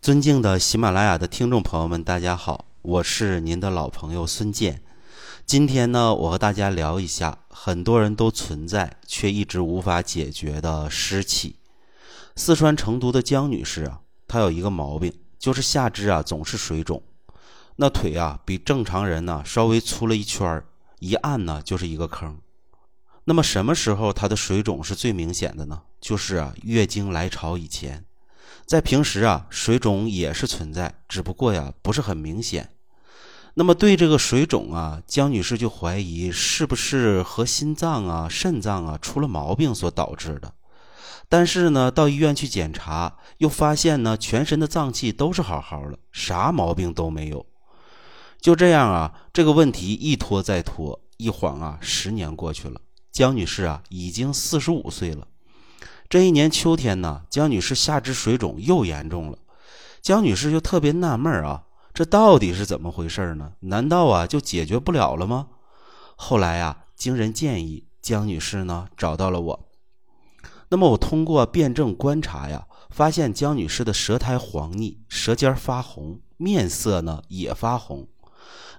尊敬的喜马拉雅的听众朋友们，大家好，我是您的老朋友孙健。今天呢，我和大家聊一下很多人都存在却一直无法解决的湿气。四川成都的江女士啊，她有一个毛病，就是下肢啊总是水肿，那腿啊比正常人呢稍微粗了一圈儿，一按呢就是一个坑。那么什么时候她的水肿是最明显的呢？就是啊月经来潮以前。在平时啊，水肿也是存在，只不过呀不是很明显。那么对这个水肿啊，江女士就怀疑是不是和心脏啊、肾脏啊出了毛病所导致的。但是呢，到医院去检查，又发现呢全身的脏器都是好好的，啥毛病都没有。就这样啊，这个问题一拖再拖，一晃啊十年过去了，江女士啊已经四十五岁了。这一年秋天呢，江女士下肢水肿又严重了，江女士就特别纳闷啊，这到底是怎么回事呢？难道啊就解决不了了吗？后来啊，经人建议，江女士呢找到了我。那么我通过辩证观察呀，发现江女士的舌苔黄腻，舌尖发红，面色呢也发红。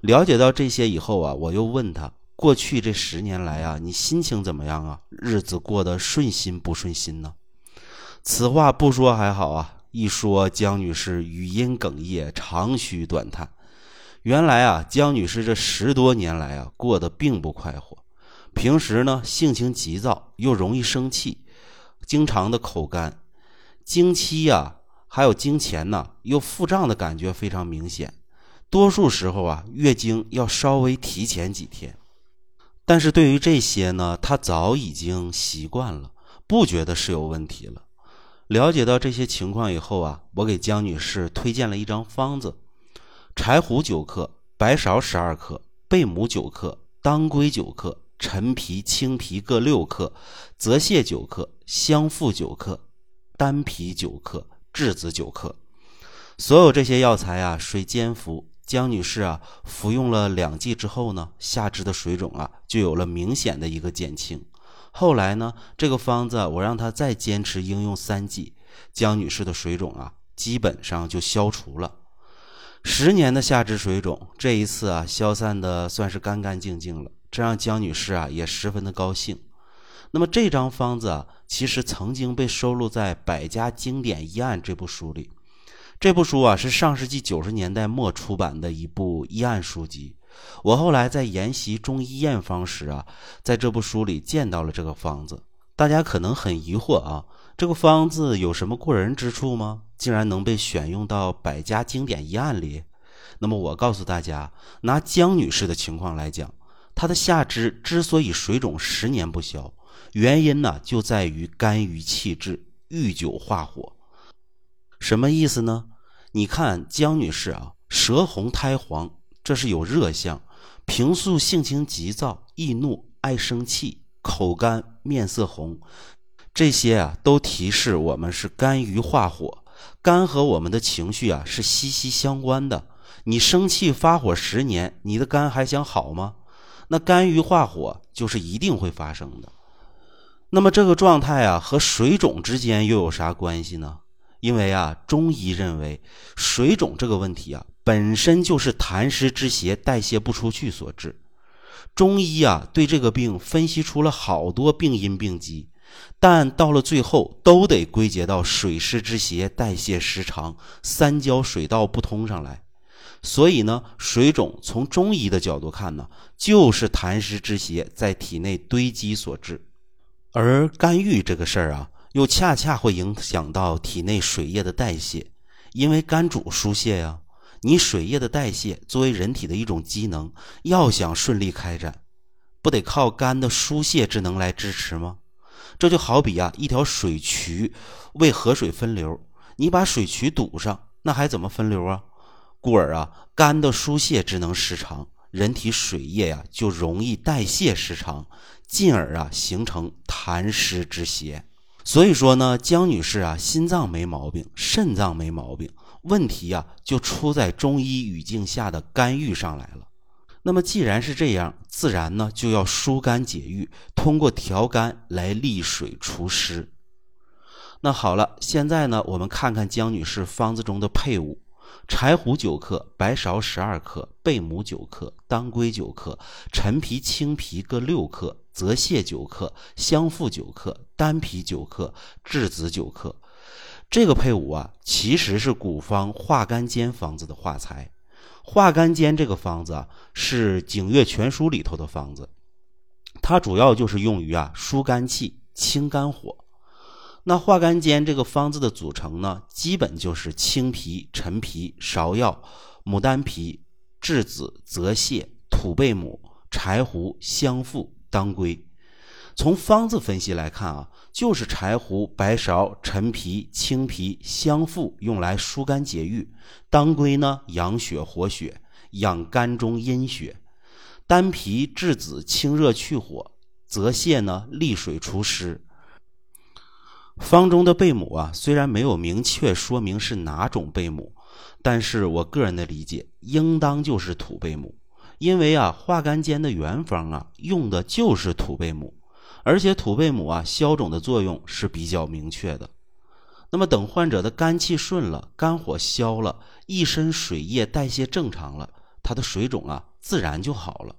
了解到这些以后啊，我又问她。过去这十年来啊，你心情怎么样啊？日子过得顺心不顺心呢？此话不说还好啊，一说江女士语音哽咽，长吁短叹。原来啊，江女士这十多年来啊，过得并不快活。平时呢，性情急躁，又容易生气，经常的口干。经期呀，还有经前呢，又腹胀的感觉非常明显。多数时候啊，月经要稍微提前几天。但是对于这些呢，他早已经习惯了，不觉得是有问题了。了解到这些情况以后啊，我给江女士推荐了一张方子：柴胡九克、白芍十二克、贝母九克、当归九克、陈皮、青皮各六克、泽泻九克、香附九克、丹皮九克、栀子九克。所有这些药材啊，水煎服。江女士啊，服用了两剂之后呢，下肢的水肿啊就有了明显的一个减轻。后来呢，这个方子我让她再坚持应用三剂，江女士的水肿啊基本上就消除了。十年的下肢水肿，这一次啊消散的算是干干净净了，这让江女士啊也十分的高兴。那么这张方子啊，其实曾经被收录在《百家经典医案》这部书里。这部书啊是上世纪九十年代末出版的一部医案书籍。我后来在研习中医验方时啊，在这部书里见到了这个方子。大家可能很疑惑啊，这个方子有什么过人之处吗？竟然能被选用到百家经典医案里？那么我告诉大家，拿江女士的情况来讲，她的下肢之所以水肿十年不消，原因呢就在于肝郁气滞，遇久化火。什么意思呢？你看江女士啊，舌红苔黄，这是有热象。平素性情急躁、易怒、爱生气，口干、面色红，这些啊都提示我们是肝郁化火。肝和我们的情绪啊是息息相关的。你生气发火十年，你的肝还想好吗？那肝郁化火就是一定会发生的。那么这个状态啊和水肿之间又有啥关系呢？因为啊，中医认为水肿这个问题啊，本身就是痰湿之邪代谢不出去所致。中医啊，对这个病分析出了好多病因病机，但到了最后都得归结到水湿之邪代谢失常、三焦水道不通上来。所以呢，水肿从中医的角度看呢，就是痰湿之邪在体内堆积所致。而肝郁这个事儿啊。又恰恰会影响到体内水液的代谢，因为肝主疏泄呀。你水液的代谢作为人体的一种机能，要想顺利开展，不得靠肝的疏泄之能来支持吗？这就好比啊，一条水渠为河水分流，你把水渠堵上，那还怎么分流啊？故而啊，肝的疏泄之能失常，人体水液呀就容易代谢失常，进而啊形成痰湿之邪。所以说呢，江女士啊，心脏没毛病，肾脏没毛病，问题啊就出在中医语境下的肝郁上来了。那么既然是这样，自然呢就要疏肝解郁，通过调肝来利水除湿。那好了，现在呢，我们看看江女士方子中的配伍：柴胡九克，白芍十二克，贝母九克，当归九克，陈皮、青皮各六克，泽泻九克，香附九克，丹皮九克，栀子九克。这个配伍啊，其实是古方化肝煎方子的化材。化肝煎这个方子啊，是《景岳全书》里头的方子，它主要就是用于啊疏肝气、清肝火。那化肝煎这个方子的组成呢，基本就是青皮、陈皮、芍药、牡丹皮、栀子、泽泻、土贝母、柴胡、香附、当归。从方子分析来看啊，就是柴胡、白芍、陈皮、青皮、香附用来疏肝解郁；当归呢，养血活血，养肝中阴血；丹皮、栀子清热去火；泽泻呢，利水除湿。方中的贝母啊，虽然没有明确说明是哪种贝母，但是我个人的理解，应当就是土贝母，因为啊，化肝煎的原方啊，用的就是土贝母，而且土贝母啊，消肿的作用是比较明确的。那么等患者的肝气顺了，肝火消了，一身水液代谢正常了，他的水肿啊，自然就好了。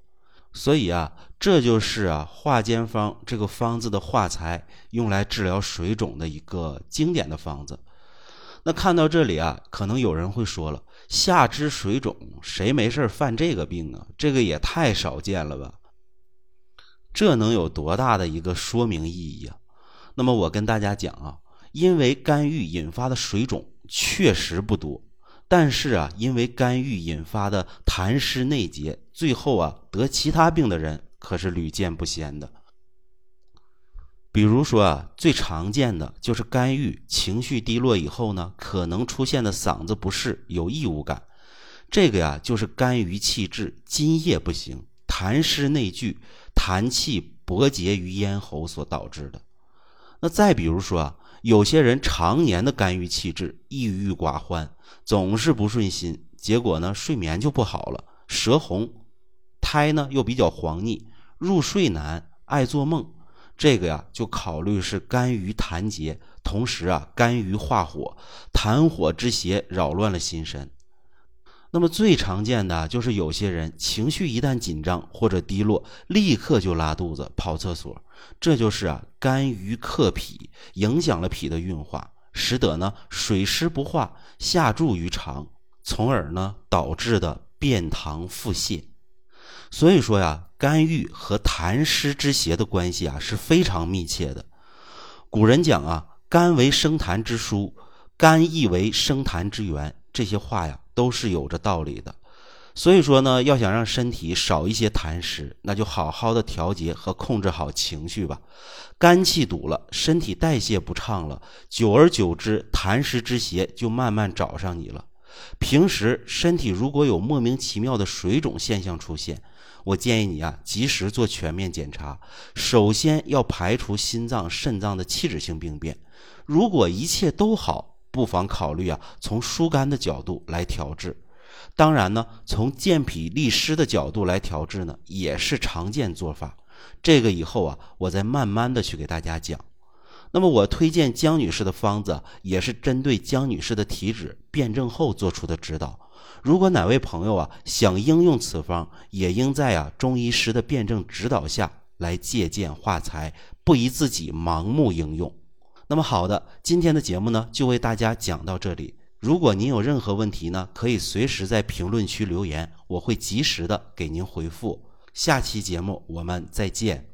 所以啊，这就是啊化煎方这个方子的化材，用来治疗水肿的一个经典的方子。那看到这里啊，可能有人会说了：下肢水肿，谁没事犯这个病啊？这个也太少见了吧？这能有多大的一个说明意义啊？那么我跟大家讲啊，因为肝郁引发的水肿确实不多。但是啊，因为肝郁引发的痰湿内结，最后啊得其他病的人可是屡见不鲜的。比如说啊，最常见的就是肝郁情绪低落以后呢，可能出现的嗓子不适、有异物感，这个呀就是肝郁气滞、津液不行、痰湿内聚、痰气搏结于咽喉所导致的。那再比如说啊。有些人常年的肝郁气滞、抑郁寡欢，总是不顺心，结果呢睡眠就不好了，舌红，苔呢又比较黄腻，入睡难，爱做梦，这个呀就考虑是肝郁痰结，同时啊肝郁化火，痰火之邪扰乱了心神。那么最常见的就是有些人情绪一旦紧张或者低落，立刻就拉肚子、跑厕所，这就是啊肝郁克脾，影响了脾的运化，使得呢水湿不化，下注于肠，从而呢导致的便溏腹泻。所以说呀，肝郁和痰湿之邪的关系啊是非常密切的。古人讲啊，肝为生痰之枢，肝亦为生痰之源，这些话呀。都是有着道理的，所以说呢，要想让身体少一些痰湿，那就好好的调节和控制好情绪吧。肝气堵了，身体代谢不畅了，久而久之，痰湿之邪就慢慢找上你了。平时身体如果有莫名其妙的水肿现象出现，我建议你啊，及时做全面检查。首先要排除心脏、肾脏的器质性病变，如果一切都好。不妨考虑啊，从疏肝的角度来调治。当然呢，从健脾利湿的角度来调治呢，也是常见做法。这个以后啊，我再慢慢的去给大家讲。那么我推荐江女士的方子，也是针对江女士的体质辩证后做出的指导。如果哪位朋友啊想应用此方，也应在啊中医师的辩证指导下来借鉴化材，不宜自己盲目应用。那么好的，今天的节目呢就为大家讲到这里。如果您有任何问题呢，可以随时在评论区留言，我会及时的给您回复。下期节目我们再见。